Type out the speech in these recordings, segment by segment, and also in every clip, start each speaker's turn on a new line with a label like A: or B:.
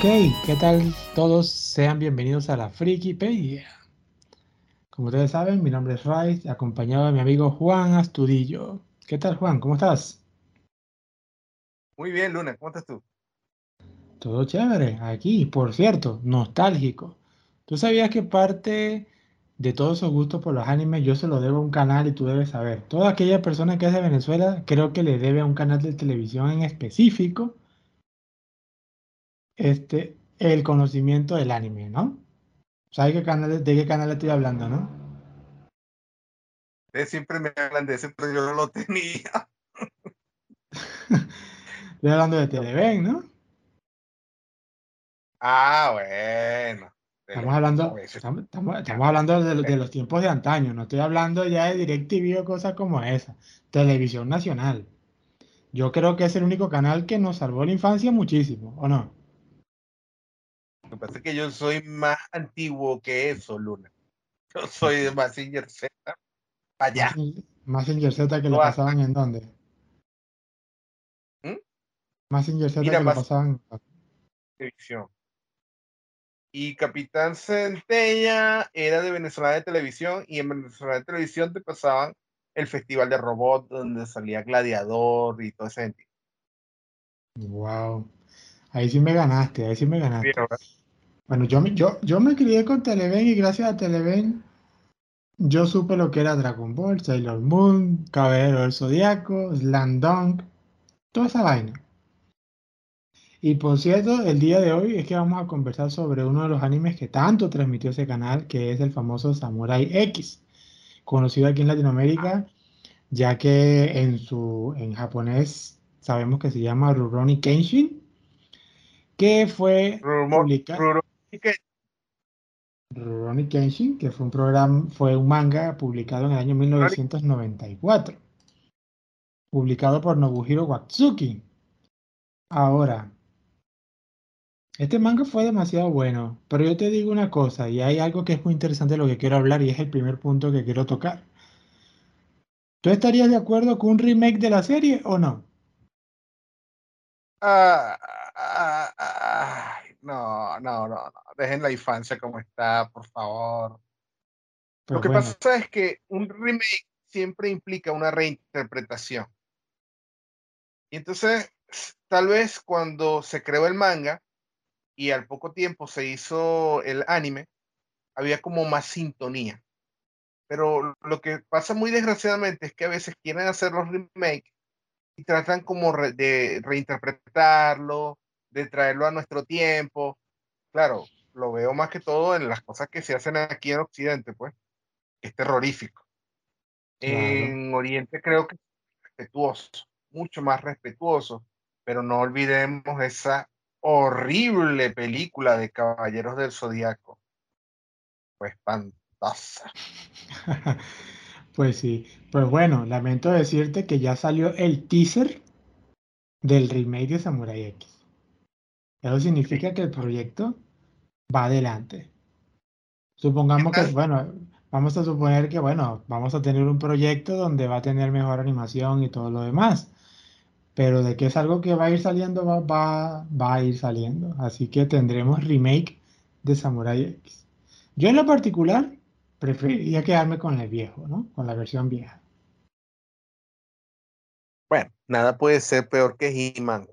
A: Ok, ¿qué tal todos? Sean bienvenidos a la Frikipedia. Como ustedes saben, mi nombre es Rice, acompañado de mi amigo Juan Astudillo. ¿Qué tal, Juan? ¿Cómo estás?
B: Muy bien, Luna, ¿cómo estás tú?
A: Todo chévere, aquí, por cierto, nostálgico. ¿Tú sabías que parte de todos esos gustos por los animes yo se lo debo a un canal y tú debes saber? Toda aquella persona que es de Venezuela creo que le debe a un canal de televisión en específico este, el conocimiento del anime, ¿no? ¿Sabes qué canal, de qué canal estoy hablando, no?
B: siempre me hablan de ese, pero yo no lo tenía.
A: estoy hablando de Televen, ¿no?
B: Ah, bueno.
A: Estamos hablando, estamos, hablando de, de, los tiempos de antaño, no estoy hablando ya de DirecTV o cosas como esa. Televisión Nacional. Yo creo que es el único canal que nos salvó la infancia muchísimo, ¿o no?
B: Lo que pasa es que yo soy más antiguo que eso, Luna. Yo soy de Massinger Z. Allá.
A: Massinger Z que lo pasaban en dónde? ¿Mm? Massinger Z que lo pasaban en
B: televisión. Y Capitán Centella era de Venezuela de Televisión y en Venezuela de Televisión te pasaban el Festival de Robot donde salía Gladiador y todo ese sentido.
A: Wow. Ahí sí me ganaste, ahí sí me ganaste. Bueno, yo, yo, yo me crié con Televen y gracias a Televen yo supe lo que era Dragon Ball, Sailor Moon, Caballero del Zodiaco, Slam Dunk, toda esa vaina. Y por cierto, el día de hoy es que vamos a conversar sobre uno de los animes que tanto transmitió ese canal, que es el famoso Samurai X, conocido aquí en Latinoamérica, ya que en su en japonés sabemos que se llama Rurouni Kenshin, que fue publicado Rurouni Kenshin, que fue un programa, fue un manga publicado en el año 1994, publicado por Nobuhiro Watsuki. Ahora, este manga fue demasiado bueno, pero yo te digo una cosa, y hay algo que es muy interesante de lo que quiero hablar, y es el primer punto que quiero tocar. ¿Tú estarías de acuerdo con un remake de la serie o no?
B: Ah, ah, ah, no, no, no, no. Dejen la infancia como está, por favor. Lo que pasa es que un remake siempre implica una reinterpretación. Y entonces, tal vez cuando se creó el manga y al poco tiempo se hizo el anime, había como más sintonía. Pero lo que pasa muy desgraciadamente es que a veces quieren hacer los remakes y tratan como de reinterpretarlo, de traerlo a nuestro tiempo. Claro, lo veo más que todo en las cosas que se hacen aquí en Occidente, pues. Es terrorífico. En Oriente creo que es respetuoso, mucho más respetuoso, pero no olvidemos esa horrible película de Caballeros del Zodíaco. Pues espantosa.
A: pues sí, pues bueno, lamento decirte que ya salió el teaser del remake de Samurai X. Eso significa que el proyecto va adelante. Supongamos que, bueno, vamos a suponer que, bueno, vamos a tener un proyecto donde va a tener mejor animación y todo lo demás. Pero de que es algo que va a ir saliendo, va, va, va a ir saliendo. Así que tendremos remake de Samurai X. Yo en lo particular preferiría quedarme con el viejo, ¿no? Con la versión vieja.
B: Bueno, nada puede ser peor que He-Man.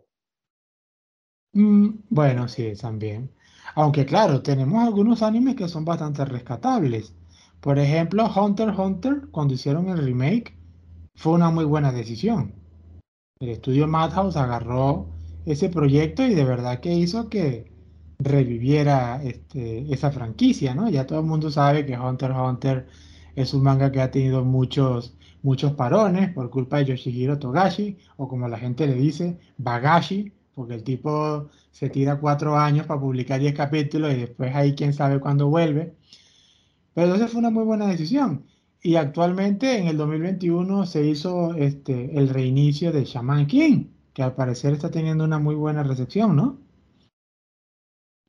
A: Mm, bueno, sí, también. Aunque claro, tenemos algunos animes que son bastante rescatables. Por ejemplo, Hunter x Hunter, cuando hicieron el remake, fue una muy buena decisión. El estudio Madhouse agarró ese proyecto y de verdad que hizo que reviviera este, esa franquicia, ¿no? Ya todo el mundo sabe que Hunter x Hunter es un manga que ha tenido muchos, muchos parones por culpa de Yoshihiro Togashi, o como la gente le dice, Bagashi, porque el tipo se tira cuatro años para publicar diez capítulos y después ahí quién sabe cuándo vuelve. Pero entonces fue una muy buena decisión. Y actualmente en el 2021 se hizo este, el reinicio de Shaman King, que al parecer está teniendo una muy buena recepción, ¿no?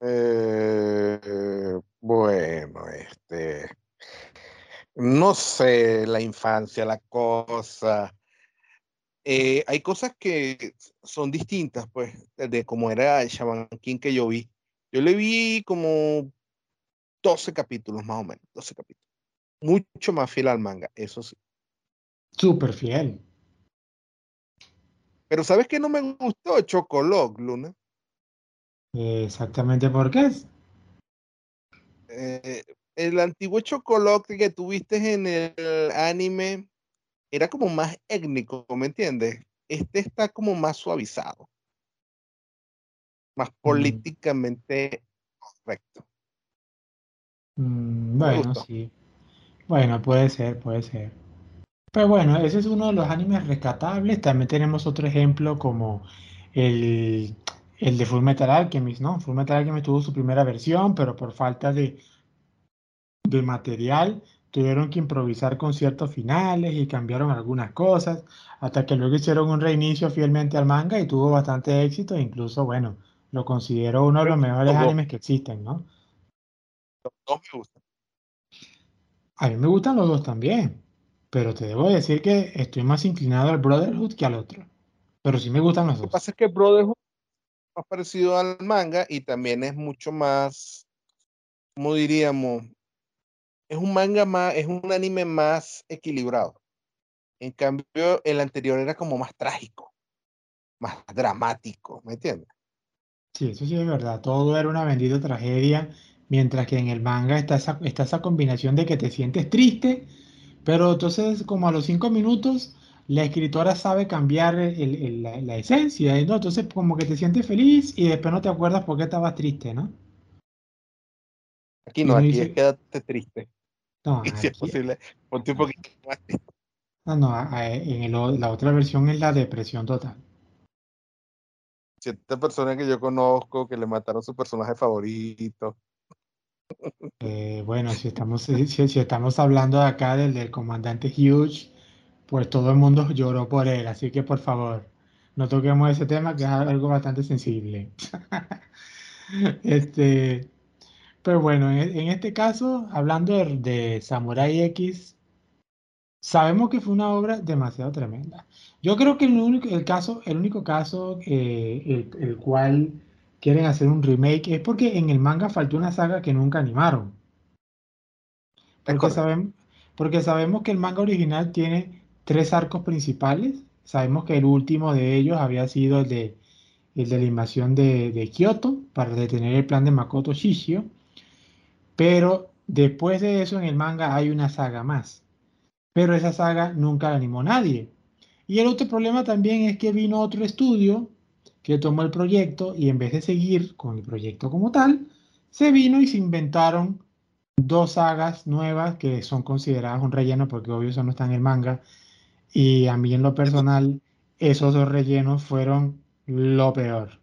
B: Eh, bueno, este, no sé, la infancia, la cosa, eh, hay cosas que son distintas, pues, de cómo era el Shaman King que yo vi. Yo le vi como 12 capítulos más o menos, 12 capítulos. Mucho más fiel al manga, eso sí.
A: Súper fiel.
B: Pero ¿sabes qué no me gustó? Chocolog, Luna.
A: exactamente por qué.
B: Eh, el antiguo Chocolog que tuviste en el anime era como más étnico, ¿me entiendes? Este está como más suavizado. Más mm. políticamente correcto.
A: Mm, bueno, sí. Bueno, puede ser, puede ser. Pero bueno, ese es uno de los animes rescatables. También tenemos otro ejemplo como el, el de Full Metal Alchemist, ¿no? Full Metal Alchemist tuvo su primera versión, pero por falta de, de material tuvieron que improvisar con ciertos finales y cambiaron algunas cosas, hasta que luego hicieron un reinicio fielmente al manga y tuvo bastante éxito, e incluso, bueno, lo considero uno de los mejores animes que existen, ¿no?
B: Los dos me gustan.
A: A mí me gustan los dos también, pero te debo decir que estoy más inclinado al Brotherhood que al otro. Pero sí me gustan los dos.
B: Lo que pasa es que Brotherhood es más parecido al manga y también es mucho más, ¿cómo diríamos? Es un manga más, es un anime más equilibrado. En cambio, el anterior era como más trágico, más dramático, ¿me entiendes?
A: Sí, eso sí es verdad. Todo era una bendita tragedia, mientras que en el manga está esa, está esa combinación de que te sientes triste, pero entonces como a los cinco minutos la escritora sabe cambiar la, esencia, ¿no? Entonces como que te sientes feliz y después no te acuerdas por qué estabas triste, ¿no?
B: Aquí no, aquí es quédate triste. No, si es posible, ponte un poquito más triste.
A: No, no, en la otra versión es la depresión total
B: siete personas que yo conozco que le mataron su personaje favorito.
A: Eh, bueno, si estamos, si, estamos hablando acá del, del comandante Hughes, pues todo el mundo lloró por él, así que por favor, no toquemos ese tema que es algo bastante sensible. este, pero bueno, en, este caso, hablando de, de Samurai X, sabemos que fue una obra demasiado tremenda. Yo creo que el único, el caso, el único caso eh, el, cual quieren hacer un remake es porque en el manga faltó una saga que nunca animaron. Porque, sabemos, porque sabemos que el manga original tiene tres arcos principales. Sabemos que el último de ellos había sido el de, el de la invasión de, de Kioto para detener el plan de Makoto Shishio. Pero después de eso en el manga hay una saga más. Pero esa saga nunca la animó nadie. Y el otro problema también es que vino otro estudio que tomó el proyecto y en vez de seguir con el proyecto como tal, se vino y se inventaron dos sagas nuevas que son consideradas un relleno porque obvio eso no está en el manga. Y a mí en lo personal, esos dos rellenos fueron lo peor.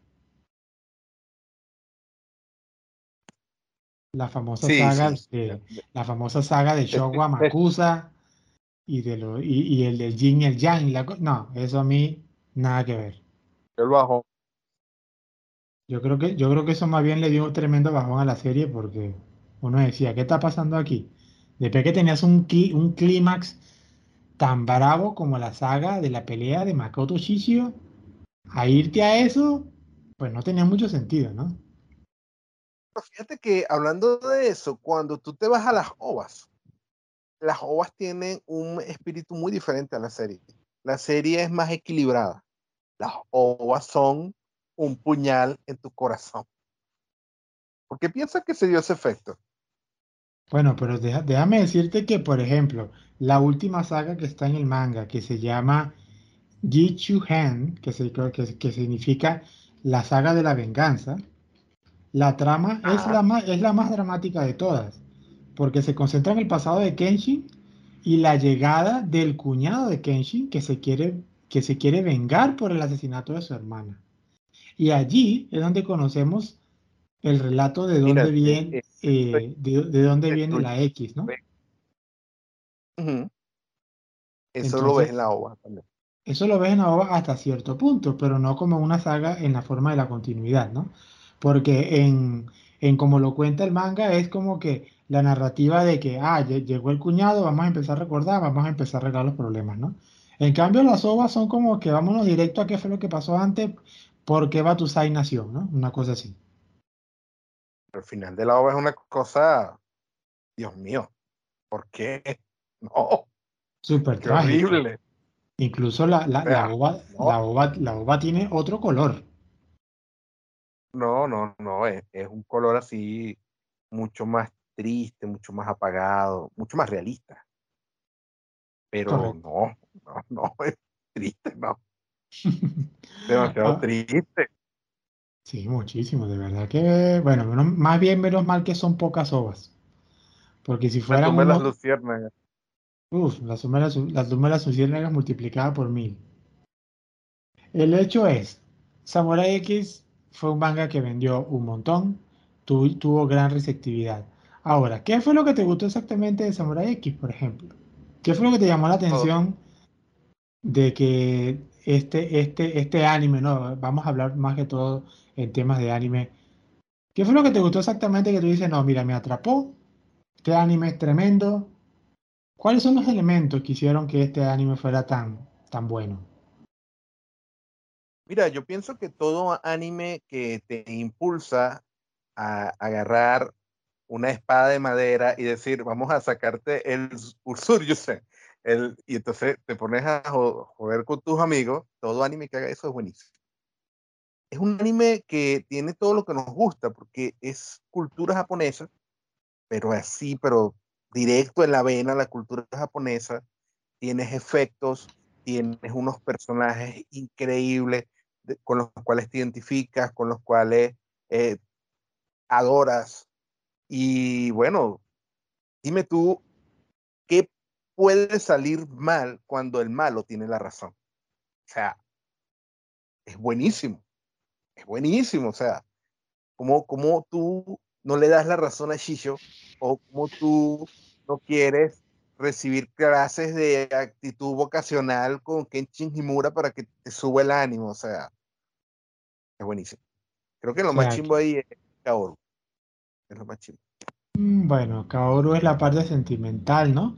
A: La famosa saga de la famosa saga de Showa Makusa y, de lo, y, el del yin y el yang. La, no, eso a mí nada que ver.
B: El bajo.
A: Yo creo que, yo creo que eso más bien le dio un tremendo bajón a la serie porque uno decía, ¿qué está pasando aquí? Después que tenías un, un clímax tan bravo como la saga de la pelea de Makoto Shishio, a irte a eso, pues no tenía mucho sentido, ¿no?
B: Fíjate que hablando de eso, cuando tú te vas a las ovas, las ovas tienen un espíritu muy diferente a la serie. La serie es más equilibrada. Las ovas son un puñal en tu corazón. ¿Por qué piensas que se dio ese efecto?
A: Bueno, pero déjame decirte que, por ejemplo, la última saga que está en el manga, que se llama Jichu Han, que, significa la saga de la venganza, la trama es la, más, es la más dramática de todas porque se concentra en el pasado de Kenshin y la llegada del cuñado de Kenshin que se quiere, que se quiere vengar por el asesinato de su hermana. Y allí es donde conocemos el relato de dónde viene, eh, de, dónde viene la X, ¿no?
B: Eso lo ves en la OVA también.
A: Eso lo ves en la OVA hasta cierto punto, pero no como una saga en la forma de la continuidad, ¿no? Porque en, en como lo cuenta el manga es como que la narrativa de que, ah, llegó el cuñado, vamos a empezar a recordar, vamos a empezar a arreglar los problemas, ¿no? En cambio, las ovas son como que vámonos directo a qué fue lo que pasó antes, por qué Batusai nació, ¿no? Una cosa así.
B: el final de la obra es una cosa, Dios mío, ¿por qué? No.
A: Súper terrible. Incluso la, la, la, ova, tiene otro color.
B: No, no, no, es, un color así mucho más triste, mucho más apagado, mucho más realista. Pero no, no, no, es triste, no. Demasiado ah. triste.
A: Sí, muchísimo, de verdad que, bueno, más bien menos mal que son pocas ovas. Porque si fueran...
B: Las luciérnagas.
A: Uf, las sumeras, las luciérnagas multiplicadas por mil. El hecho es, Samurai X fue un manga que vendió un montón, tuvo gran receptividad. Ahora, ¿qué fue lo que te gustó exactamente de Samurai X, por ejemplo? ¿Qué fue lo que te llamó la atención de que este, este, este anime, no, vamos a hablar más que todo en temas de anime. ¿Qué fue lo que te gustó exactamente que tú dices, no, mira, me atrapó, este anime es tremendo? ¿Cuáles son los elementos que hicieron que este anime fuera tan, tan bueno?
B: Mira, yo pienso que todo anime que te impulsa a agarrar una espada de madera y decir, vamos a sacarte el Ursuryusen, el, y entonces te pones a joder con tus amigos, todo anime que haga eso es buenísimo es un anime que tiene todo lo que nos gusta, porque es cultura japonesa, pero así, pero directo en la vena, la cultura japonesa. Tienes efectos, tienes unos personajes increíbles con los cuales te identificas, con los cuales eh, adoras. Y bueno, dime tú, ¿qué puede salir mal cuando el malo tiene la razón? O sea, es buenísimo es buenísimo, o sea, como, como tú no le das la razón a Shisho o como tú no quieres recibir clases de actitud vocacional con Kenshin Himura para que te suba el ánimo, o sea, es buenísimo. Creo que lo más chimbo ahí es Kaoru. Es lo más chimbo.
A: Mm, bueno, Kaoru es la parte sentimental, ¿no?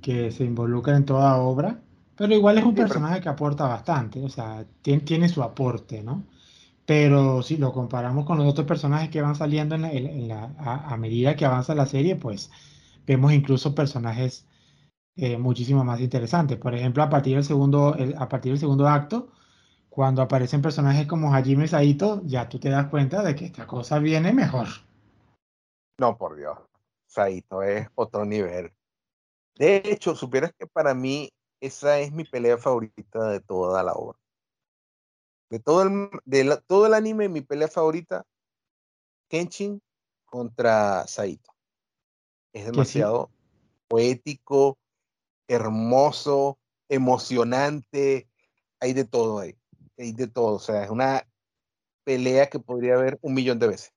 A: Que se involucra en toda obra, pero igual es un personaje que aporta bastante, o sea, tiene, tiene su aporte, ¿no? Pero si lo comparamos con los otros personajes que van saliendo en la, a, medida que avanza la serie, pues vemos incluso personajes eh, muchísimo más interesantes. Por ejemplo, a partir del segundo, a partir del segundo acto, cuando aparecen personajes como Hajime Saito, ya tú te das cuenta de que esta cosa viene mejor.
B: No, por Dios. Saito es otro nivel. De hecho, supieras que para mí esa es mi pelea favorita de toda la obra. De todo el, de todo el anime, mi pelea favorita, Kenshin contra Saito. Es demasiado poético, hermoso, emocionante. Hay de todo ahí. Hay de todo. O sea, es una pelea que podría haber un millón de veces.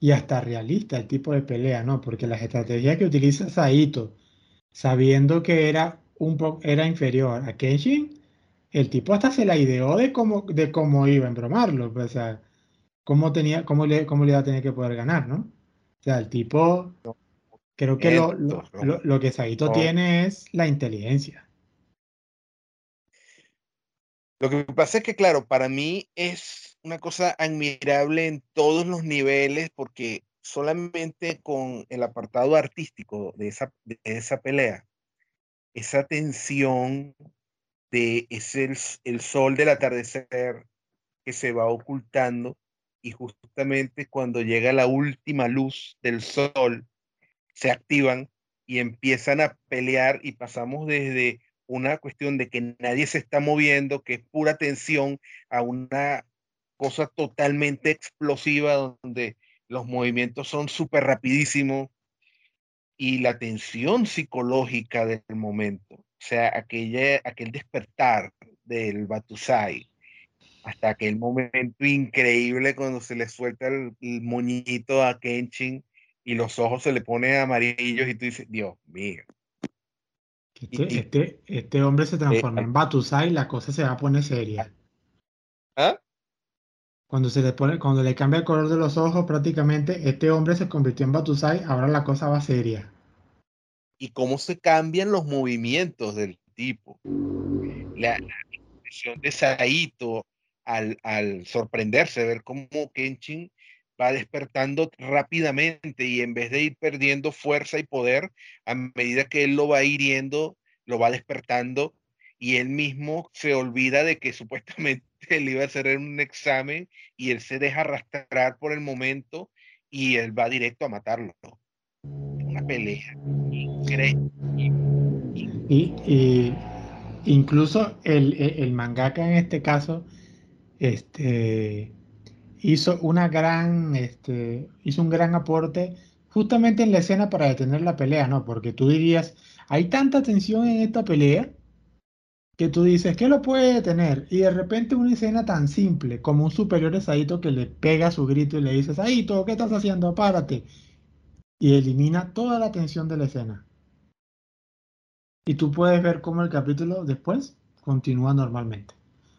A: Y hasta realista el tipo de pelea, ¿no? Porque las estrategias que utiliza Saito, sabiendo que era, un era inferior a Kenshin, el tipo hasta se la ideó de cómo, de cómo iba a embromarlo, pues, o sea, cómo, tenía, cómo, le, cómo le iba a tener que poder ganar, ¿no? O sea, el tipo, creo que lo, lo, que Saito tiene es la inteligencia.
B: Lo que pasa es que, claro, para mí es una cosa admirable en todos los niveles porque solamente con el apartado artístico de esa, de esa pelea, esa tensión, es el, sol del atardecer que se va ocultando y justamente cuando llega la última luz del sol, se activan y empiezan a pelear y pasamos desde una cuestión de que nadie se está moviendo, que es pura tensión, a una cosa totalmente explosiva donde los movimientos son súper rapidísimos y la tensión psicológica del momento o sea, aquella, aquel despertar del Batusai, hasta aquel momento increíble cuando se le suelta el, moñito a Kenshin y los ojos se le ponen amarillos y tú dices, Dios mío.
A: Este, este, este, hombre se transforma en Batusai, la cosa se va a poner seria.
B: ¿Ah?
A: Cuando se le pone, cuando le cambia el color de los ojos, prácticamente este hombre se convirtió en Batusai, ahora la cosa va seria
B: y cómo se cambian los movimientos del tipo. La, expresión de Saito al, al, sorprenderse, ver cómo Kenshin va despertando rápidamente y en vez de ir perdiendo fuerza y poder, a medida que él lo va hiriendo, lo va despertando y él mismo se olvida de que supuestamente él iba a hacer un examen y él se deja arrastrar por el momento y él va directo a matarlo. Una pelea.
A: Y, incluso el, el, mangaka en este caso este, hizo una gran, este, hizo un gran aporte justamente en la escena para detener la pelea, ¿no? Porque tú dirías, hay tanta tensión en esta pelea que tú dices, ¿qué lo puede detener? Y de repente una escena tan simple como un superior Saito que le pega su grito y le dice, Saito, ¿qué estás haciendo? Párate. Y elimina toda la tensión de la escena. Y tú puedes ver cómo el capítulo después continúa normalmente.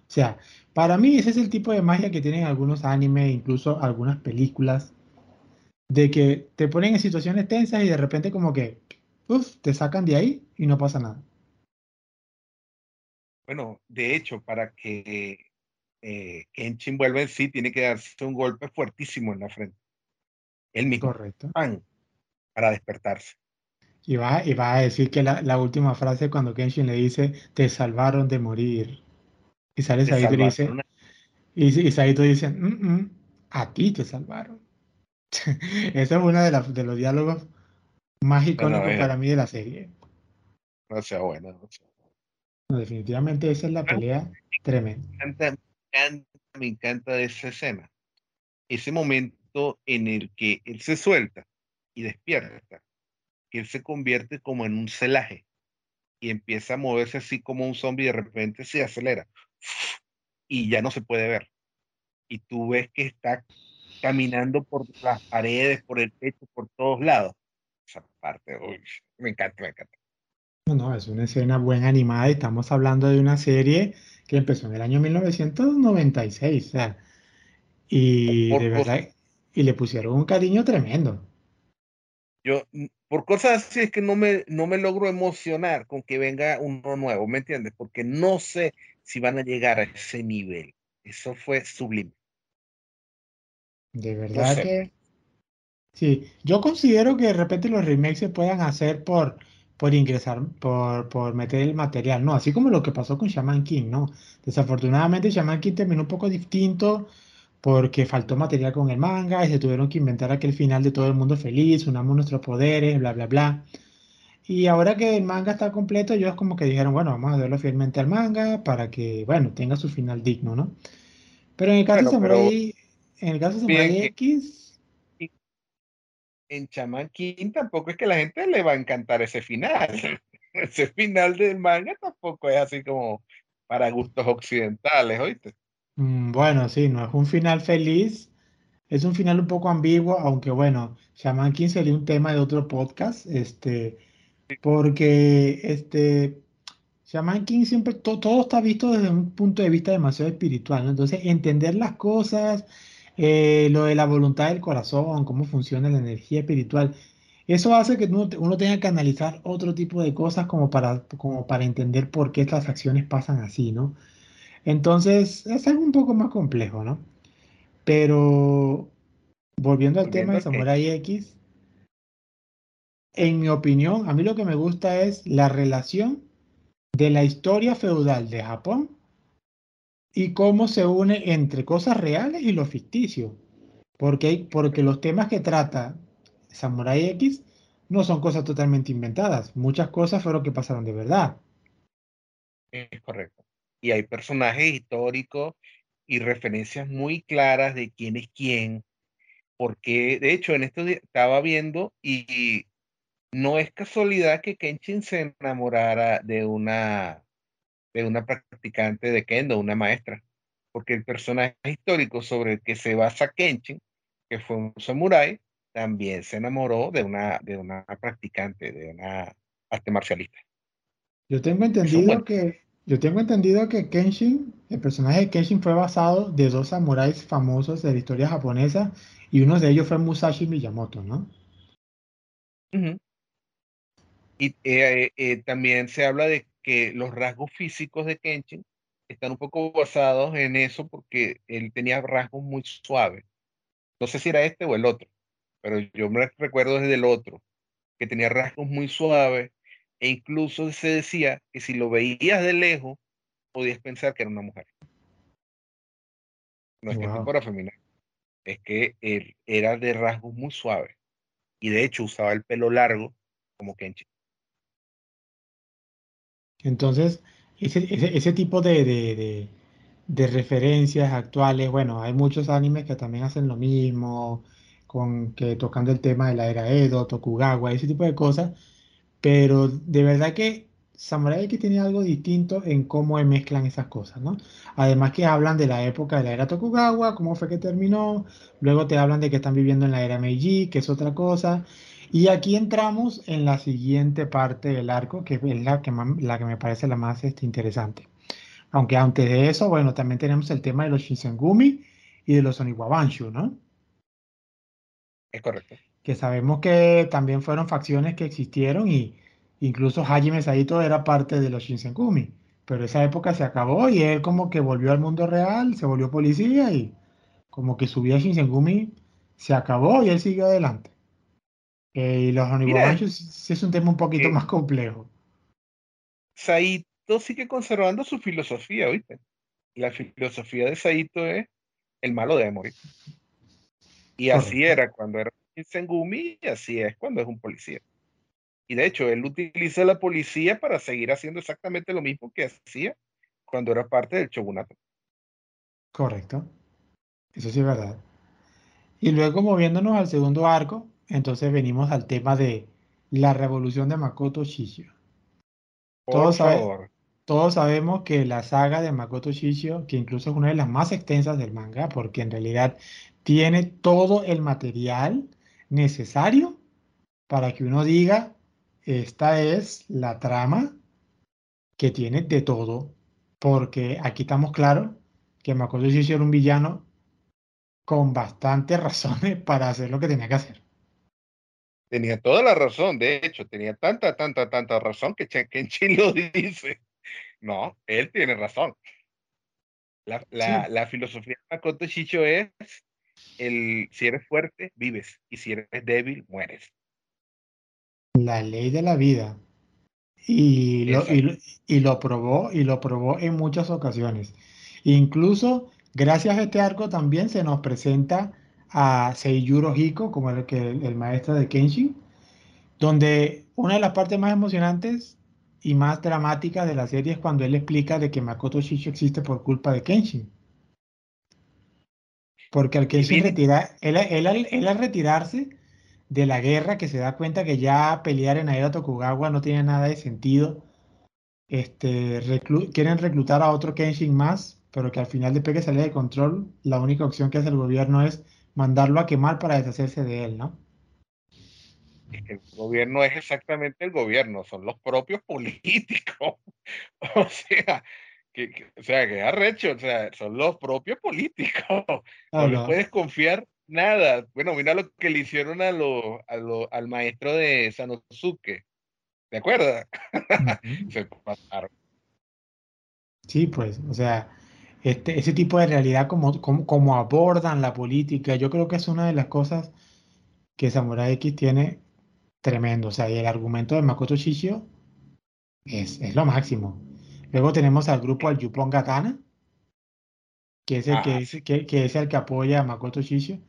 A: O sea, para mí ese es el tipo de magia que tienen algunos animes, incluso algunas películas, de que te ponen en situaciones tensas y de repente como que, uff, te sacan de ahí y no pasa nada.
B: Bueno, de hecho, para que eh, Kenshin vuelva en sí, tiene que darse un golpe fuertísimo en la frente. El mismo.
A: Correcto.
B: para despertarse.
A: Y va, y va a decir que la, última frase cuando Kenshin le dice, te salvaron de morir. Y sale Saito y dice, y, Saito dice, mm, mm, a ti te salvaron. Esa es uno de, de los diálogos más icónicos para mí de la serie.
B: No sea bueno. No sea
A: definitivamente esa es la pelea tremenda.
B: Me encanta, me encanta, esa escena. Ese momento en el que él se suelta y despierta, que él se convierte como en un celaje y empieza a moverse así como un zombie y de repente se acelera y ya no se puede ver. Y tú ves que está caminando por las paredes, por el techo, por todos lados. Esa parte, me encanta, me encanta.
A: No, es una escena buena animada y estamos hablando de una serie que empezó en el año 1996, o sea, y de verdad, y le pusieron un cariño tremendo.
B: Yo, por cosas así es que no me, no me logro emocionar con que venga uno nuevo, ¿me entiendes? Porque no sé si van a llegar a ese nivel. Eso fue sublime.
A: De verdad que... Sí, yo considero que de repente los remakes se puedan hacer por por ingresar, por, por meter el material, ¿no? Así como lo que pasó con Shaman King, ¿no? Desafortunadamente Shaman King terminó un poco distinto porque faltó material con el manga y se tuvieron que inventar aquel final de todo el mundo feliz, unamos nuestros poderes, bla, bla, bla. Y ahora que el manga está completo, ellos como que dijeron, bueno, vamos a darlo fielmente al manga para que, bueno, tenga su final digno, ¿no? Pero en el caso de Samurai, en el caso de Samurai X,
B: en Chaman King tampoco es que la gente le va a encantar ese final. ese final del manga tampoco es así como para gustos occidentales, ¿oíste?
A: Mm, bueno, sí, no es un final feliz, es un final un poco ambiguo, aunque bueno, Shaman King sería un tema de otro podcast, este, porque este, Shaman King siempre, todo está visto desde un punto de vista demasiado espiritual, ¿no? Entonces, entender las cosas, eh, lo de la voluntad del corazón, cómo funciona la energía espiritual. Eso hace que uno, uno, tenga que analizar otro tipo de cosas como para, como para entender por qué estas acciones pasan así, ¿no? Entonces, es algo un poco más complejo, ¿no? Pero, volviendo al tema de Samurai X, en mi opinión, a mí lo que me gusta es la relación de la historia feudal de Japón y cómo se une entre cosas reales y lo ficticio. Porque, porque los temas que trata Samurai X no son cosas totalmente inventadas. Muchas cosas fueron que pasaron de verdad.
B: Es correcto. Y hay personajes históricos y referencias muy claras de quién es quién. Porque, de hecho, en esto estaba viendo y no es casualidad que Kenshin se enamorara de una de una practicante de kendo, una maestra, porque el personaje histórico sobre el que se basa Kenshin, que fue un samurái, también se enamoró de una, de una practicante, de una arte marcialista.
A: Yo tengo entendido que yo tengo entendido que Kenshin, el personaje de Kenshin fue basado de dos samuráis famosos de la historia japonesa y uno de ellos fue Musashi Miyamoto, ¿no?
B: Y eh, eh, también se habla de que los rasgos físicos de Kenshin están un poco basados en eso porque él tenía rasgos muy suaves. sé si era este o el otro, pero yo me recuerdo desde el otro, que tenía rasgos muy suaves, e incluso se decía que si lo veías de lejos, podías pensar que era una mujer. No es que fuera femenina, es que él era de rasgos muy suaves, y de hecho usaba el pelo largo como Kenchi.
A: Entonces, ese, ese, tipo de, de, referencias actuales, bueno, hay muchos animes que también hacen lo mismo, con que tocando el tema de la era Edo, Tokugawa, ese tipo de cosas, pero de verdad que Samurai X tiene algo distinto en cómo mezclan esas cosas, ¿no? Además que hablan de la época de la era Tokugawa, cómo fue que terminó, luego te hablan de que están viviendo en la era Meiji, que es otra cosa, y aquí entramos en la siguiente parte del arco, que es la que, la que me parece la más este, interesante. Aunque antes de eso, bueno, también tenemos el tema de los Shinsengumi y de los Oniwabanshu, ¿no?
B: Es correcto.
A: Que sabemos que también fueron facciones que existieron y incluso Hajime Saito era parte de los Shinsengumi. Pero esa época se acabó y él como que volvió al mundo real, se volvió policía y como que su vida Shinsengumi se acabó y él siguió adelante. Eh, y los sí es un tema un poquito eh, más complejo.
B: Saito sigue conservando su filosofía, ¿viste? La filosofía de Saito es el malo de morir. Y así era cuando era un Sengumi y así es cuando es un policía. Y de hecho, él utiliza la policía para seguir haciendo exactamente lo mismo que hacía cuando era parte del shogunato.
A: Correcto. Eso sí es verdad. Y luego moviéndonos al segundo arco, entonces venimos al tema de la revolución de Makoto Shishio. Todos, todos, sabemos que la saga de Makoto Shishio, que incluso es una de las más extensas del manga, porque en realidad tiene todo el material necesario para que uno diga, esta es la trama que tiene de todo, porque aquí estamos claros que Makoto Shishio era un villano con bastantes razones para hacer lo que tenía que hacer.
B: Tenía toda la razón, de hecho, tenía tanta, tanta, tanta razón que Kenshin lo dice. No, él tiene razón. La, la, filosofía de Makoto Shicho es el si eres fuerte, vives, y si eres débil, mueres.
A: La ley de la vida. Y lo, y, y lo probó, y lo probó en muchas ocasiones. Incluso gracias a este arco también se nos presenta a Seiyuro Hiko como el, que, el maestro de Kenshin, donde una de las partes más emocionantes y más dramáticas de la serie es cuando él explica de que Makoto Shisho existe por culpa de Kenshin. Porque al Kenshin retira, él, él, al retirarse de la guerra, que se da cuenta que ya pelear en Aida Tokugawa no tiene nada de sentido, este, quieren reclutar a otro Kenshin más, pero que al final de que sale de control, la única opción que hace el gobierno es mandarlo a quemar para deshacerse de él, ¿no?
B: El gobierno es exactamente el gobierno, son los propios políticos. o sea, que, o sea, que arrecho, o sea, son los propios políticos. No, le puedes confiar nada. Bueno, mira lo que le hicieron a lo, a lo, al maestro de Sanosuke. ¿Te acuerdas? Se pasaron.
A: Sí, pues, o sea, este, ese tipo de realidad, como, como, abordan la política, yo creo que es una de las cosas que Samurai X tiene tremendo. O sea, y el argumento de Makoto Shishio es, es lo máximo. Luego tenemos al grupo al Yupon Gatana, que es el, que, ah, que, es el que apoya a Makoto Shishio.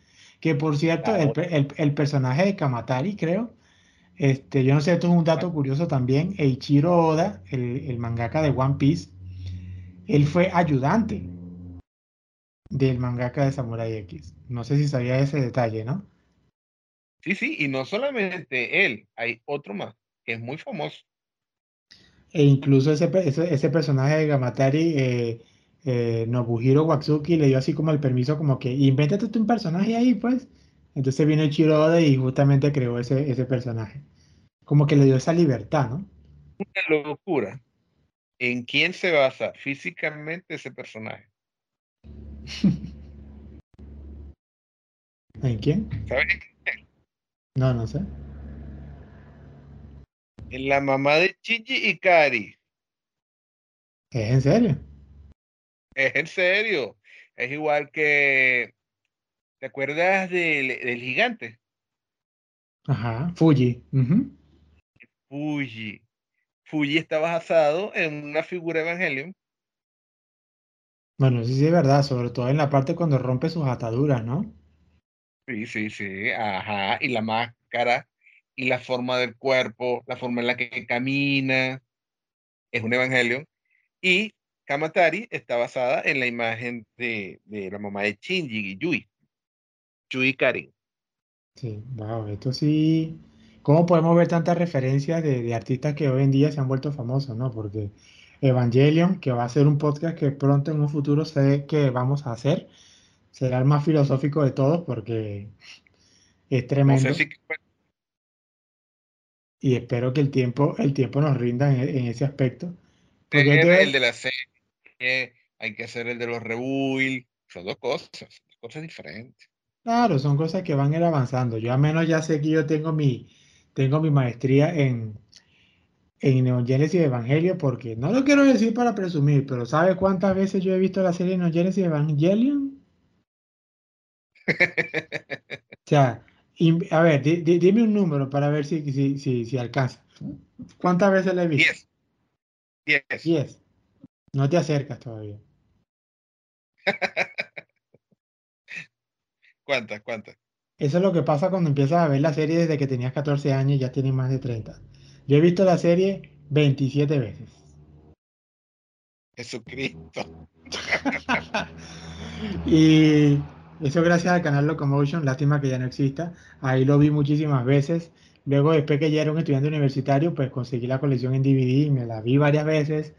A: Que por cierto, el, el, el, personaje de Kamatari, creo, este, yo no sé, esto es un dato curioso también. Eiichiro Oda, el, el mangaka de One Piece, él fue ayudante del mangaka de Samurai X. No sé si sabía ese detalle, ¿no?
B: Sí, sí, y no solamente él, hay otro más que es muy famoso.
A: E incluso ese, ese, personaje de Gamatari, eh, eh, Nobuhiro Watsuki, le dio así como el permiso, como que invéntate tú un personaje ahí, pues. Entonces vino Chiroda y justamente creó ese, ese personaje. Como que le dio esa libertad, ¿no?
B: Una locura. ¿En quién se basa físicamente ese personaje?
A: ¿En quién?
B: ¿Sabes?
A: No, no sé.
B: En la mamá de Chichi y Kari.
A: ¿Es en serio?
B: Es en serio. Es igual que. ¿Te acuerdas del, gigante?
A: Ajá, Fuji.
B: Fuji. Fuji está basado en una figura Evangelion.
A: Bueno, sí, sí es verdad, sobre todo en la parte cuando rompe sus ataduras, ¿no?
B: Sí, sí, sí, ajá. Y la máscara, y la forma del cuerpo, la forma en la que camina, es un Evangelion. Y Kamatari está basada en la imagen de, la mamá de Shinji, Yui. Yui Karin.
A: Sí, wow, esto sí. ¿Cómo podemos ver tantas referencias de, artistas que hoy en día se han vuelto famosos, no? Porque Evangelion, que va a ser un podcast que pronto en un futuro sé que vamos a hacer, será el más filosófico de todos porque es tremendo. Y espero que el tiempo, el tiempo nos rinda en, ese aspecto.
B: Porque el, de la serie, hay que hacer el de los rebuild, son dos cosas, dos cosas diferentes.
A: Claro, son cosas que van a ir avanzando. Yo al menos ya sé que yo tengo mi, tengo mi maestría en, en Neon Genesis Evangelio, porque no lo quiero decir para presumir, pero ¿sabe cuántas veces yo he visto la serie Neon Genesis Evangelion? o sea, a ver, dime un número para ver si, si, si, alcanza. ¿Cuántas veces la he visto?
B: Diez.
A: Diez. No te acercas todavía.
B: ¿Cuántas? ¿Cuántas?
A: Eso es lo que pasa cuando empiezas a ver la serie desde que tenías 14 años y ya tienes más de 30. Yo he visto la serie 27 veces.
B: Jesucristo.
A: y eso gracias al canal Locomotion, lástima que ya no exista. Ahí lo vi muchísimas veces. Luego, después que ya era un estudiante universitario, pues conseguí la colección en DVD y me la vi varias veces.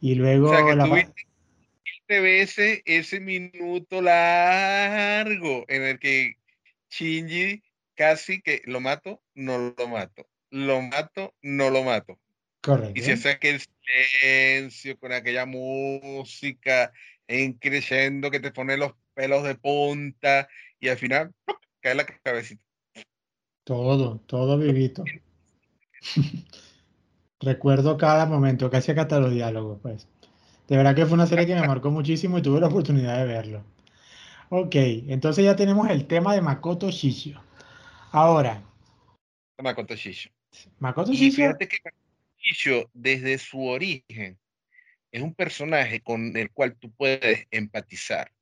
A: Y luego la
B: veces ese minuto largo en el que Shinji casi que lo mato, no lo mato, lo mato, no lo mato.
A: Correcto.
B: Y se hace aquel silencio con aquella música en creciendo que te pone los pelos de punta y al final cae la cabecita.
A: Todo, todo vivito. Recuerdo cada momento, casi hasta los diálogos, pues. De verdad que fue una serie que me marcó muchísimo y tuve la oportunidad de verlo. Ok, entonces ya tenemos el tema de Makoto Shishio. Ahora.
B: Makoto Shishio.
A: Makoto Shishio.
B: fíjate que Shishio, desde su origen, es un personaje con el cual tú puedes empatizar.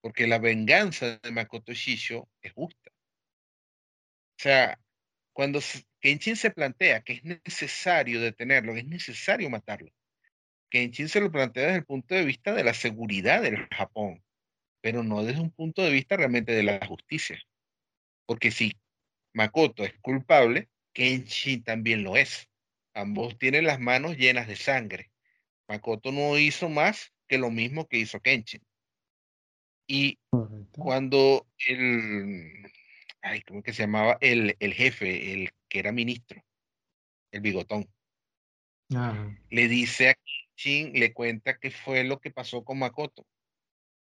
B: Porque la venganza de Makoto Shishio es justa. O sea, cuando Kenshin se plantea que es necesario detenerlo, que es necesario matarlo, Kenshin se lo plantea desde el punto de vista de la seguridad del Japón, pero no desde un punto de vista realmente de la justicia. Porque si Makoto es culpable, Kenshin también lo es. Ambos tienen las manos llenas de sangre. Makoto no hizo más que lo mismo que hizo Kenshin. Y cuando el, ay, ¿cómo que se llamaba? El, el jefe, el que era ministro, el bigotón, le dice a Shin le cuenta qué fue lo que pasó con Makoto.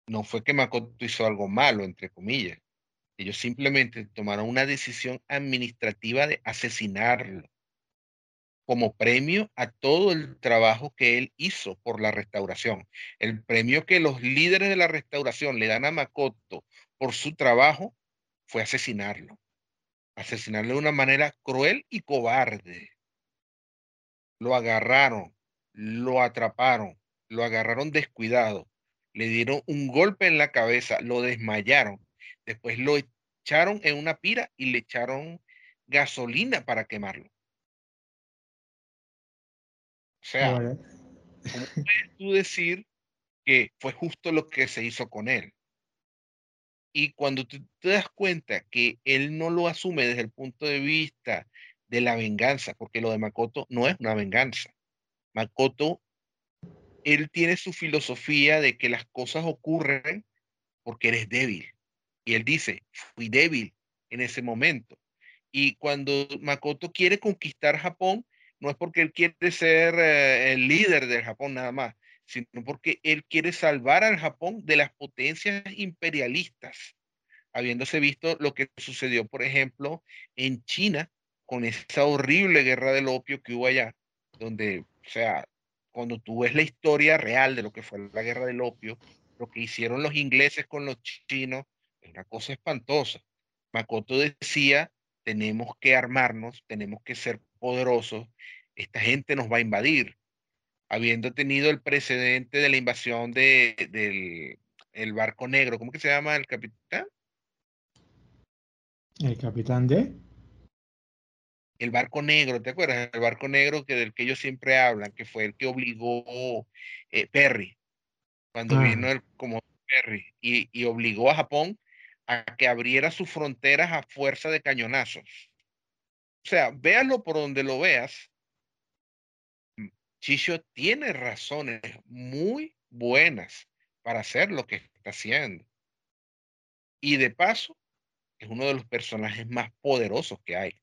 B: No fue que Makoto hizo algo malo, entre comillas. Ellos simplemente tomaron una decisión administrativa de asesinarlo como premio a todo el trabajo que él hizo por la restauración. El premio que los líderes de la restauración le dan a Makoto por su trabajo fue asesinarlo. Asesinarlo de una manera cruel y cobarde. Lo agarraron, lo atraparon, lo agarraron descuidado, le dieron un golpe en la cabeza, lo desmayaron, después lo echaron en una pira y le echaron gasolina para quemarlo. O sea, ¿cómo puedes tú decir que fue justo lo que se hizo con él? Y cuando tú te das cuenta que él no lo asume desde el punto de vista de la venganza, porque lo de Makoto no es una venganza. Makoto, él tiene su filosofía de que las cosas ocurren porque eres débil. Y él dice, fui débil en ese momento. Y cuando Makoto quiere conquistar Japón, no es porque él quiere ser eh, el líder del Japón nada más, sino porque él quiere salvar al Japón de las potencias imperialistas, habiéndose visto lo que sucedió, por ejemplo, en China con esa horrible guerra del opio que hubo allá, donde o sea, cuando tú ves la historia real de lo que fue la guerra del opio, lo que hicieron los ingleses con los chinos, es una cosa espantosa. Makoto decía, tenemos que armarnos, tenemos que ser poderosos, esta gente nos va a invadir. Habiendo tenido el precedente de la invasión de, del el barco negro, ¿cómo que se llama el capitán?
A: ¿El capitán de?
B: El barco negro, ¿te acuerdas? El barco negro que del que ellos siempre hablan, que fue el que obligó eh, Perry, cuando ah. vino el como Perry, y, y obligó a Japón a que abriera sus fronteras a fuerza de cañonazos. O sea, véalo por donde lo veas. Chicho tiene razones muy buenas para hacer lo que está haciendo. Y de paso, es uno de los personajes más poderosos que hay.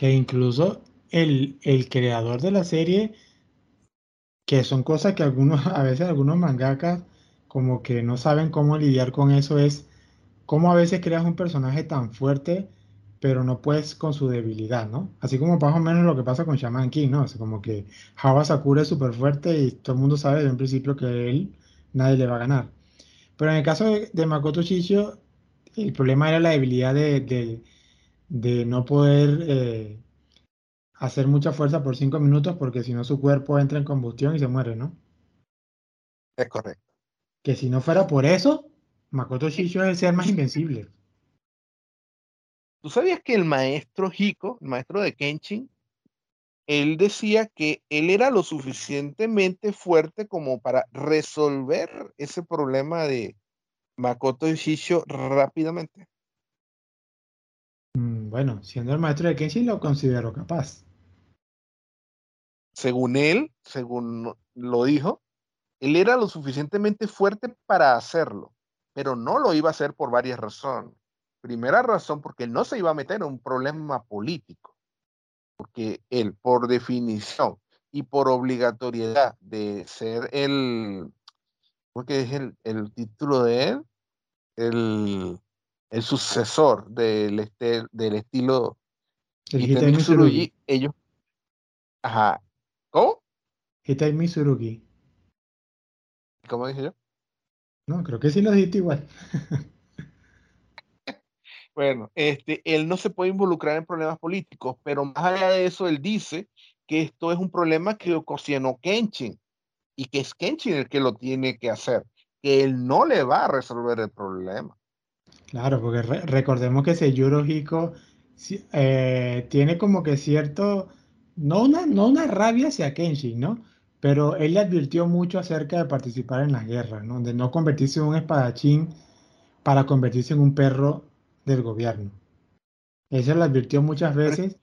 A: Que incluso el, el creador de la serie, que son cosas que algunos, a veces algunos mangakas como que no saben cómo lidiar con eso, es cómo a veces creas un personaje tan fuerte, pero no puedes con su debilidad, ¿no? Así como más o menos lo que pasa con Shaman King, ¿no? O como que Hawa Sakura es súper fuerte y todo el mundo sabe desde un principio que él nadie le va a ganar. Pero en el caso de, Makoto Shishio, el problema era la debilidad de, no poder eh, hacer mucha fuerza por cinco minutos porque si no su cuerpo entra en combustión y se muere, ¿no?
B: Es correcto.
A: Que si no fuera por eso, Makoto Shishio es el ser más invencible.
B: ¿Tú sabías que el maestro Hiko, el maestro de Kenshin, él decía que él era lo suficientemente fuerte como para resolver ese problema de Makoto Shishio rápidamente?
A: Mm, bueno, siendo el maestro de Kenshin lo considero capaz.
B: Según él, según lo dijo, él era lo suficientemente fuerte para hacerlo, pero no lo iba a hacer por varias razones. Primera razón, porque no se iba a meter en un problema político, porque él, por definición y por obligatoriedad de ser el, ¿cómo es el, título de él? El, sucesor del, este, del estilo
A: el Mitsurugi,
B: ellos, ajá, ¿cómo?
A: Hitai Mitsurugi.
B: ¿Cómo dije yo?
A: No, creo que sí lo dijiste igual.
B: bueno, este, él no se puede involucrar en problemas políticos, pero más allá de eso, él dice que esto es un problema que ocasionó Kenshin y que es Kenshin el que lo tiene que hacer, que él no le va a resolver el problema.
A: Claro, porque recordemos que ese Hiko eh, tiene como que cierto, no una, no una rabia hacia Kenshin, ¿no? pero él le advirtió mucho acerca de participar en la guerra, ¿no? de no convertirse en un espadachín para convertirse en un perro del gobierno. Eso le advirtió muchas veces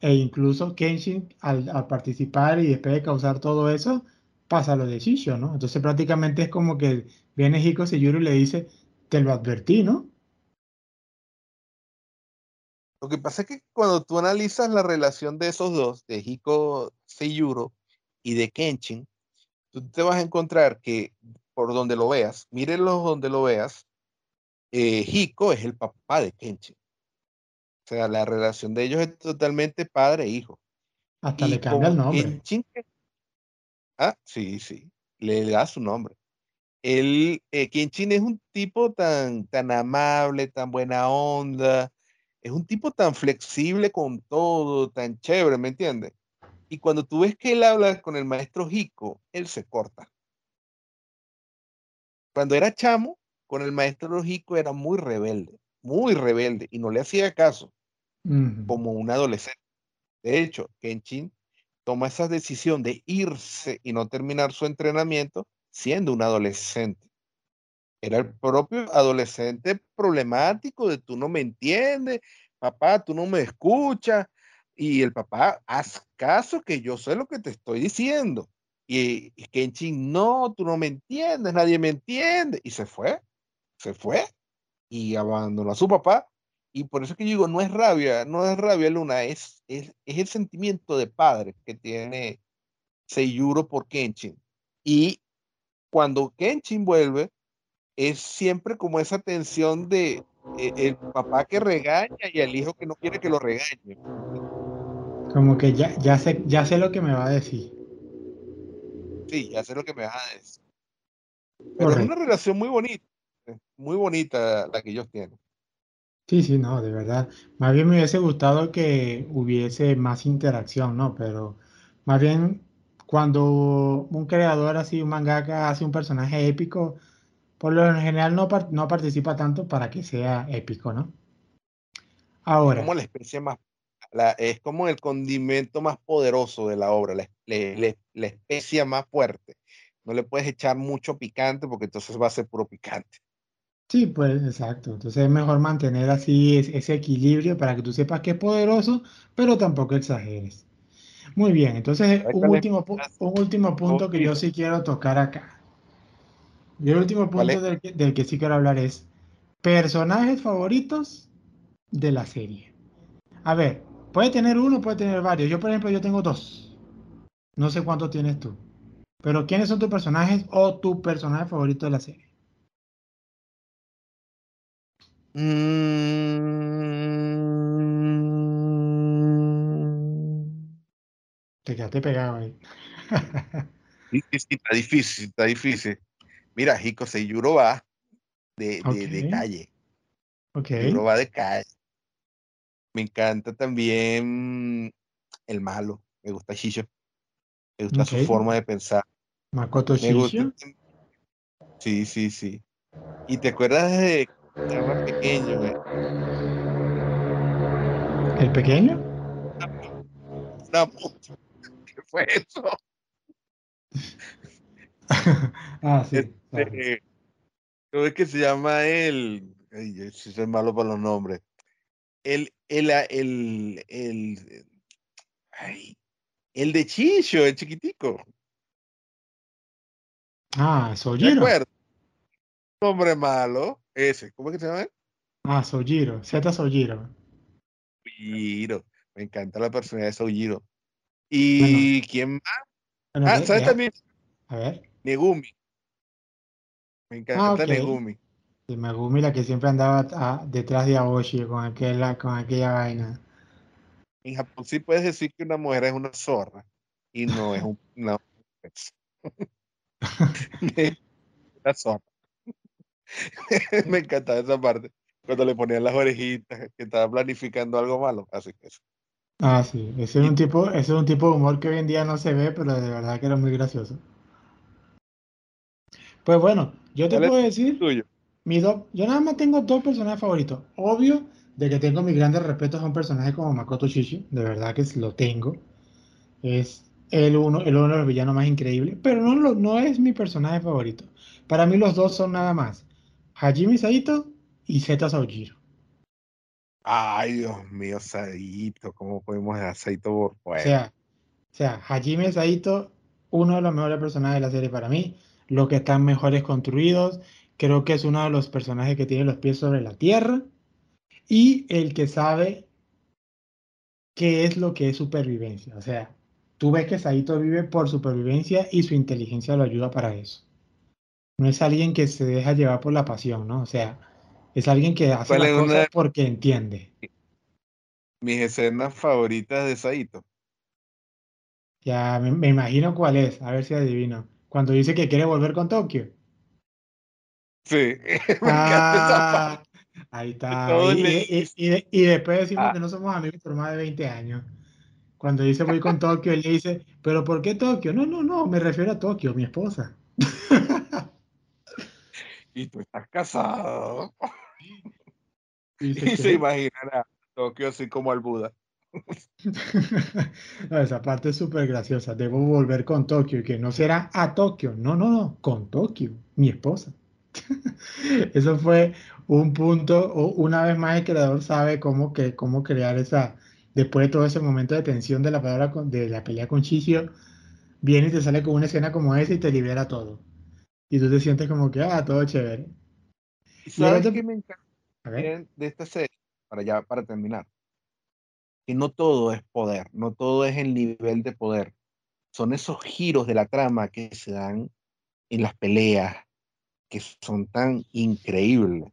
A: e incluso Kenshin al, participar y después de causar todo eso, pasa lo de Shisho, ¿no? Entonces prácticamente es como que viene Hiko Seiyuro y le dice, te lo advertí, ¿no?
B: Lo que pasa es que cuando tú analizas la relación de esos dos, de Hiko Seiyuro y de Kenshin, tú te vas a encontrar que por donde lo veas, mírenlo donde lo veas, eh, Hiko es el papá de Kenshin. O sea, la relación de ellos es totalmente padre e hijo.
A: Hasta le cambia el nombre.
B: ah, sí, sí, le da su nombre. El, eh, Kenshin es un tipo tan, tan amable, tan buena onda, es un tipo tan flexible con todo, tan chévere, ¿me entiendes? Y cuando tú ves que él habla con el maestro Jico, él se corta. Cuando era chamo, con el maestro Jico era muy rebelde, muy rebelde, y no le hacía caso, como un adolescente. De hecho, Kenshin toma esa decisión de irse y no terminar su entrenamiento siendo un adolescente. Era el propio adolescente problemático de tú no me entiendes, papá, tú no me escuchas, y el papá, haz caso que yo sé lo que te estoy diciendo. Y, Kenshin, no, tú no me entiendes, nadie me entiende. Y se fue, se fue y abandonó a su papá. Y por eso que yo digo, no es rabia, no es rabia, Luna, es, es, es el sentimiento de padre que tiene Seiyuro por Kenshin. Y cuando Kenshin vuelve, es siempre como esa tensión de eh, el papá que regaña y el hijo que no quiere que lo regañe.
A: Como que ya, ya, sé, ya sé lo que me va a decir.
B: Sí, ya sé lo que me va a decir. Pero es una relación muy bonita. muy bonita la que ellos tienen.
A: Sí, sí, no, de verdad. Más bien me hubiese gustado que hubiese más interacción, ¿no? Pero más bien cuando un creador así, un mangaka hace un personaje épico, por lo general no, no participa tanto para que sea épico, ¿no?
B: Ahora. Como la especie más, es como el condimento más poderoso de la obra, la, la especie más fuerte. No le puedes echar mucho picante porque entonces va a ser puro picante.
A: Sí, pues exacto. Entonces es mejor mantener así ese equilibrio para que tú sepas que es poderoso, pero tampoco exageres. Muy bien, entonces un último, un último punto que yo sí quiero tocar acá. Y el último punto del que, del que sí quiero hablar es personajes favoritos de la serie. A ver, puede tener uno, puede tener varios. Yo, por ejemplo, yo tengo dos. No sé cuántos tienes tú. Pero ¿quiénes son tus personajes o tu personaje favorito de la serie? Mm. Te quedaste pegado ahí.
B: sí, sí, está difícil, está difícil. Mira, Hiko Seiyuro va de, de, calle.
A: Ok.
B: Seiyuro va de calle. Me encanta también el malo. Me gusta Shisho. Me gusta su forma de pensar.
A: Makoto Shisho.
B: Sí, sí, sí. ¿Y te acuerdas de era más pequeño,
A: ¿El pequeño?
B: ¿Qué fue eso?
A: ah, sí.
B: Este, ¿Cómo es que se llama él? Ay, yo soy malo para los nombres. El, el, el, el, ay, el de Chicho, el chiquitico.
A: Ah, Sojiro.
B: Hombre malo. Ese, ¿cómo es que se llama?
A: Ah, Sojiro, Z Sojiro.
B: Sojiro, me encanta la personalidad de Sojiro. ¿Y quién más? ah, ¿sabes también?
A: A ver.
B: Negumi. Me encanta ah, Negumi.
A: Y Megumi, la que siempre andaba ah, detrás de Aoshi con, aquella, con aquella vaina.
B: En Japón sí puedes decir que una mujer es una zorra y no es un, una, una zorra. me encantaba esa parte. Cuando le ponían las orejitas, que estaba planificando algo malo. Así que eso.
A: Ah, sí. Ese es, un tipo, ese es un tipo de humor que hoy en día no se ve, pero de verdad que era muy gracioso. Pues bueno, yo te puedo decir. Mi yo nada más tengo dos personajes favoritos. Obvio de que tengo mis grandes respetos a un personaje como Makoto Shishi. De verdad que lo tengo. Es el uno, el uno de los villanos más increíbles. Pero no, no es mi personaje favorito. Para mí los dos son nada más Hajime Saito y Zeta Saojiro.
B: Ay, Dios mío, Saito, ¿cómo podemos dejar Saito por
A: fuera? O sea, o sea, Hajime Saito, uno de los mejores personajes de la serie para mí, los que están mejores construidos, creo que es uno de los personajes que tiene los pies sobre la tierra y el que sabe qué es lo que es supervivencia. O sea, tú ves que Saito vive por supervivencia y su inteligencia lo ayuda para eso no es alguien que se deja llevar por la pasión, ¿no? O sea, es alguien que hace las cosas porque entiende.
B: Mis escenas favoritas de Saito.
A: Ya, me, imagino cuál es, a ver si adivino. Cuando dice que quiere volver con Tokio.
B: Sí, me ah,
A: Ahí está. Y, después decimos ah. que no somos amigos por más de 20 años. Cuando dice voy con Tokio, él le dice, ¿pero por qué Tokio? No, no, no, me refiero a Tokio, mi esposa.
B: y tú estás casado. Y, se imaginará Tokio así como al Buda.
A: esa parte es súper graciosa. Debo volver con Tokio y que no será a Tokio. No, no, no, con Tokio, mi esposa. Eso fue un punto, una vez más el creador sabe cómo, que, cómo crear esa, después de todo ese momento de tensión de la, palabra, de la pelea con Chichio, viene y te sale con una escena como esa y te libera todo. Y tú te sientes como que, ah, todo chévere.
B: ¿Y sabes qué me encanta de esta serie? Para ya, para terminar. Que no todo es poder, no todo es el nivel de poder. Son esos giros de la trama que se dan en las peleas, que son tan increíbles.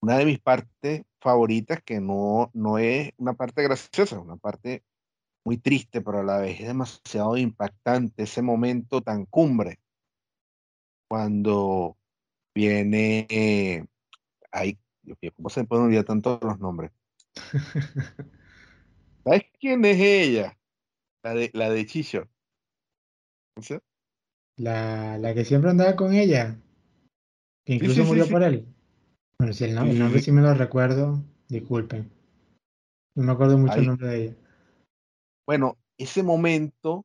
B: Una de mis partes favoritas, que no, no es una parte graciosa, una parte muy triste, pero a la vez es demasiado impactante ese momento tan cumbre cuando viene Ay, ¿cómo se pueden olvidar tanto los nombres? ¿Sabes quién es ella? La de, la de Chicho.
A: La, la que siempre andaba con ella. Que incluso murió por él. Bueno, si el, nombre sí me lo recuerdo, disculpen. No me acuerdo mucho el nombre de ella.
B: Bueno, ese momento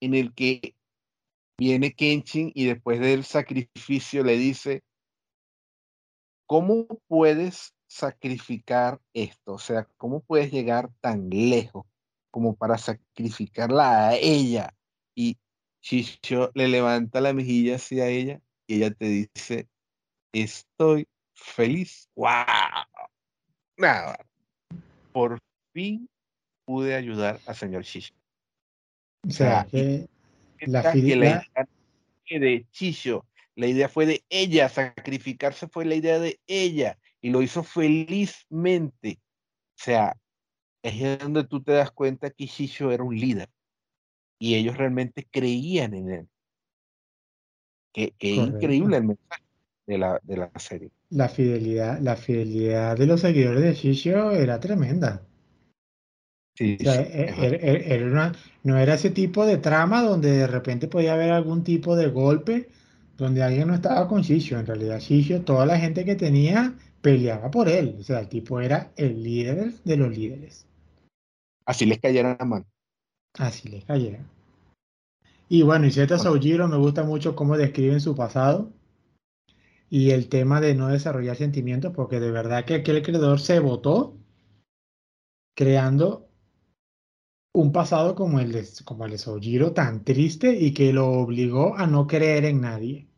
B: en el que viene Kenshin y después del sacrificio le dice, ¿cómo puedes sacrificar esto? O sea, ¿cómo puedes llegar tan lejos como para sacrificarla a ella? Y Shisho le levanta la mejilla hacia ella y ella te dice, estoy feliz. ¡Wow! Nada. Por fin pude ayudar al señor Shisho.
A: O sea, que la, idea
B: de Chicho, la idea fue de ella, sacrificarse fue la idea de ella y lo hizo felizmente. O sea, es donde tú te das cuenta que Chicho era un líder y ellos realmente creían en él. Que, increíble el mensaje de la, de la serie.
A: La fidelidad, la fidelidad de los seguidores de Chicho era tremenda. Sí, no era ese tipo de trama donde de repente podía haber algún tipo de golpe donde alguien no estaba con Shisho. En realidad, Shisho, toda la gente que tenía peleaba por él. O sea, el tipo era el líder de los líderes.
B: Así les cayera la mano.
A: Así les cayera. Y bueno, y Zeta Soujiro me gusta mucho cómo describen su pasado y el tema de no desarrollar sentimientos, porque de verdad que aquel creador se votó creando un pasado como el de, como el de Sojiro tan triste y que lo obligó a no creer en nadie.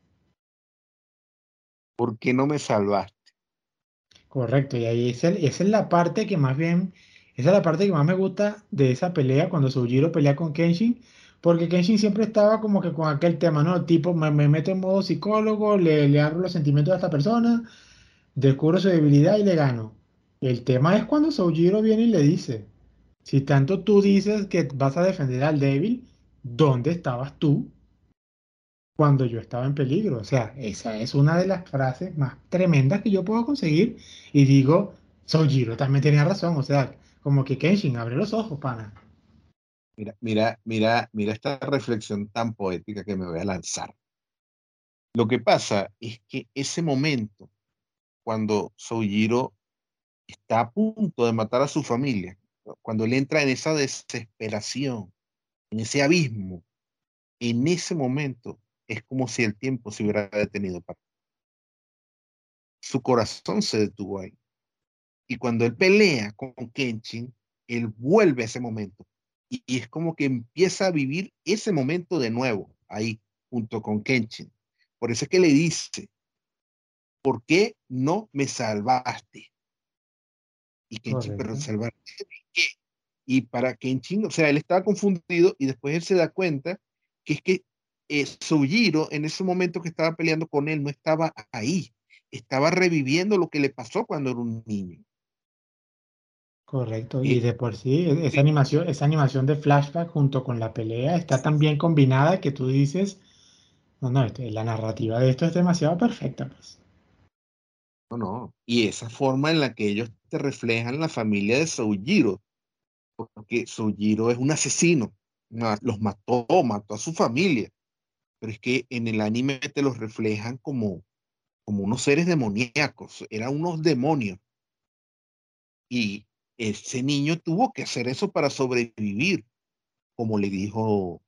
B: ¿Por qué no me salvaste?
A: Correcto, y ahí es esa es la parte que más bien, esa es la parte que más me gusta de esa pelea cuando Sojiro pelea con Kenshin, porque Kenshin siempre estaba como que con aquel tema, ¿no? Tipo, me, meto en modo psicólogo, le, le abro los sentimientos a esta persona, descubro su debilidad y le gano. El tema es cuando Sojiro viene y le dice, si tanto tú dices que vas a defender al débil, ¿dónde estabas tú cuando yo estaba en peligro? O sea, esa es una de las frases más tremendas que yo puedo conseguir. Y digo, Sojiro también tenía razón. O sea, como que Kenshin, abre los ojos, pana.
B: Mira, mira, mira, mira esta reflexión tan poética que me voy a lanzar. Lo que pasa es que ese momento, cuando Sojiro está a punto de matar a su familia, cuando él entra en esa desesperación, en ese abismo, en ese momento es como si el tiempo se hubiera detenido para su corazón se detuvo ahí. Y cuando él pelea con Kenshin, él vuelve a ese momento. Y, es como que empieza a vivir ese momento de nuevo, ahí, junto con Kenshin. Por eso es que le dice, ¿por qué no me salvaste? Y Kenshin, pero salvarte y para Kenshin, o sea, él estaba confundido y después él se da cuenta que es que eh, Sujiro en ese momento que estaba peleando con él no estaba ahí, estaba reviviendo lo que le pasó cuando era un niño.
A: Correcto, y, de por sí, e, esa animación, esa animación de flashback junto con la pelea está tan bien combinada que tú dices, no, no, este, la narrativa de esto es demasiado perfecta, pues.
B: No, no, y esa forma en la que ellos te reflejan la familia de Soujiro, porque Sojiro es un asesino, los mató, mató a su familia, pero es que en el anime te los reflejan como, como unos seres demoníacos, eran unos demonios. Y ese niño tuvo que hacer eso para sobrevivir, como le dijo,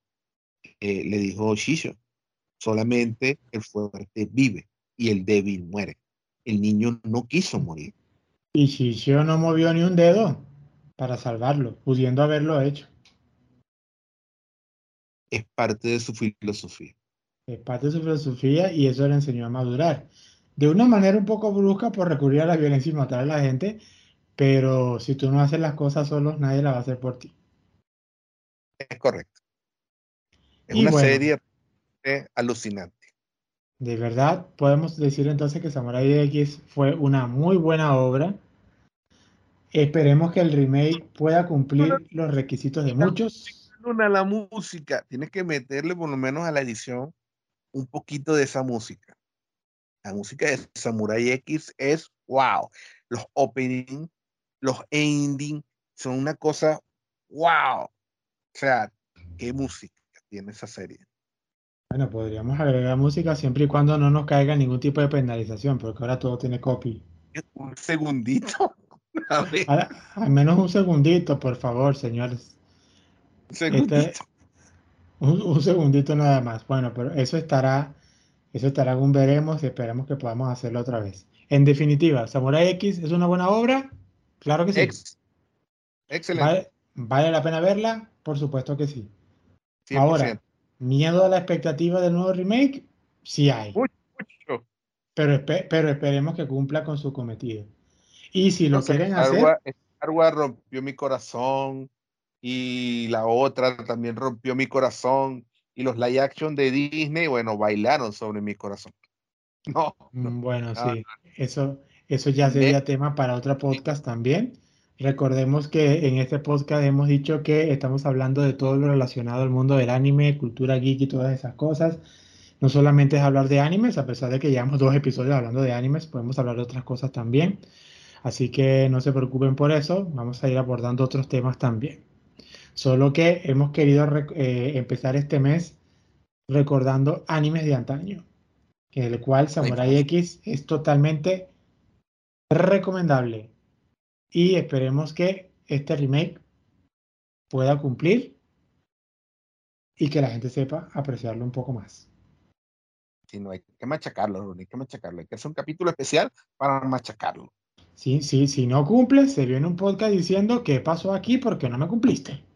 B: eh, le dijo Shisho. Solamente el fuerte vive y el débil muere. El niño no quiso morir.
A: Y Shisho no movió ni un dedo para salvarlo, pudiendo haberlo hecho.
B: Es parte de su filosofía.
A: Es parte de su filosofía y eso le enseñó a madurar. De una manera un poco brusca por recurrir a la violencia y matar a la gente, pero si tú no haces las cosas solos, nadie la va a hacer por ti.
B: Es correcto. Es una serie alucinante.
A: De verdad, podemos decir entonces que Samurai X fue una muy buena obra Esperemos que el remake pueda cumplir los requisitos de muchos.
B: Luna, la música, tienes que meterle por lo menos a la edición un poquito de esa música. La música de Samurai X es wow. Los opening, los ending, son una cosa, wow. O sea, qué música tiene esa serie.
A: Bueno, podríamos agregar música siempre y cuando no nos caiga ningún tipo de penalización, porque ahora todo tiene copy.
B: Un segundito.
A: al menos un segundito, por favor, señores. Un este, segundito. un, segundito nada más. Bueno, pero eso estará, eso estará un veremos y esperemos que podamos hacerlo otra vez. En definitiva, Samurai X es una buena obra. Claro que sí.
B: excelente.
A: ¿Vale, la pena verla? Por supuesto que sí. Ahora, miedo a la expectativa del nuevo remake, sí hay. Mucho. Pero, pero esperemos que cumpla con su cometido. Y si lo quieren hacer.
B: Star Wars rompió mi corazón y la otra también rompió mi corazón y los live action de Disney, bueno, bailaron sobre mi corazón. No.
A: Mm, bueno, sí, eso, eso ya sería tema para otro podcast también. Recordemos que en este podcast hemos dicho que estamos hablando de todo lo relacionado al mundo del anime, cultura geek y todas esas cosas. No solamente es hablar de animes, a pesar de que llevamos dos episodios hablando de animes, podemos hablar de otras cosas también. Así que no se preocupen por eso, vamos a ir abordando otros temas también. Solo que hemos querido eh, empezar este mes recordando animes de antaño, en el cual Samurai X es totalmente recomendable y esperemos que este remake pueda cumplir y que la gente sepa apreciarlo un poco más.
B: Si no hay que machacarlo, no hay que machacarlo, hay que hacer un capítulo especial para machacarlo.
A: Sí, sí, si no cumple, se viene un podcast diciendo qué pasó aquí porque no me cumpliste.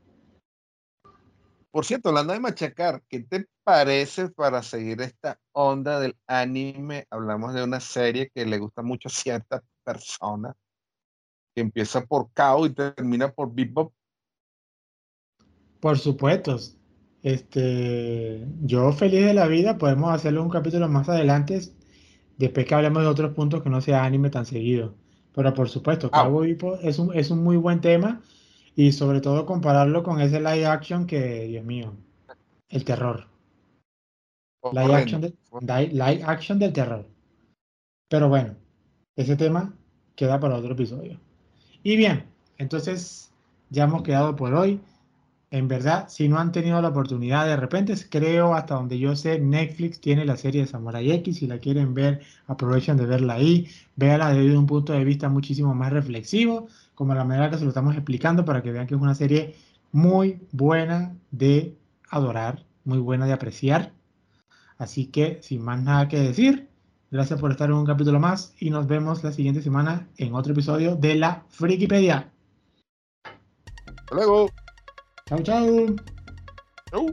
B: Por cierto, hablando de machacar, ¿qué te parece para seguir esta onda del anime? Hablamos de una serie que le gusta mucho a ciertas personas que empieza por Kao y termina por Bebop.
A: Por supuesto. Este, yo feliz de la vida, podemos hacerlo un capítulo más adelante, después que hablemos de otros puntos que no sea anime tan seguido. Pero por supuesto, ah. Cabo Bebop es un, es un muy buen tema y sobre todo compararlo con ese live action que, Dios mío, el terror. Live action, live action del terror. Pero bueno, ese tema queda para otro episodio. Y bien, entonces ya hemos quedado por hoy. En verdad, si no han tenido la oportunidad, de repente creo, hasta donde yo sé, Netflix tiene la serie de Samurai X. Si la quieren ver, aprovechen de verla ahí. Véala desde un punto de vista muchísimo más reflexivo, como la manera que se lo estamos explicando, para que vean que es una serie muy buena de adorar, muy buena de apreciar. Así que, sin más nada que decir, Gracias por estar en un capítulo más y nos vemos la siguiente semana en otro episodio de la Frikipedia.
B: Hasta luego.
A: Chau, chau. Chau.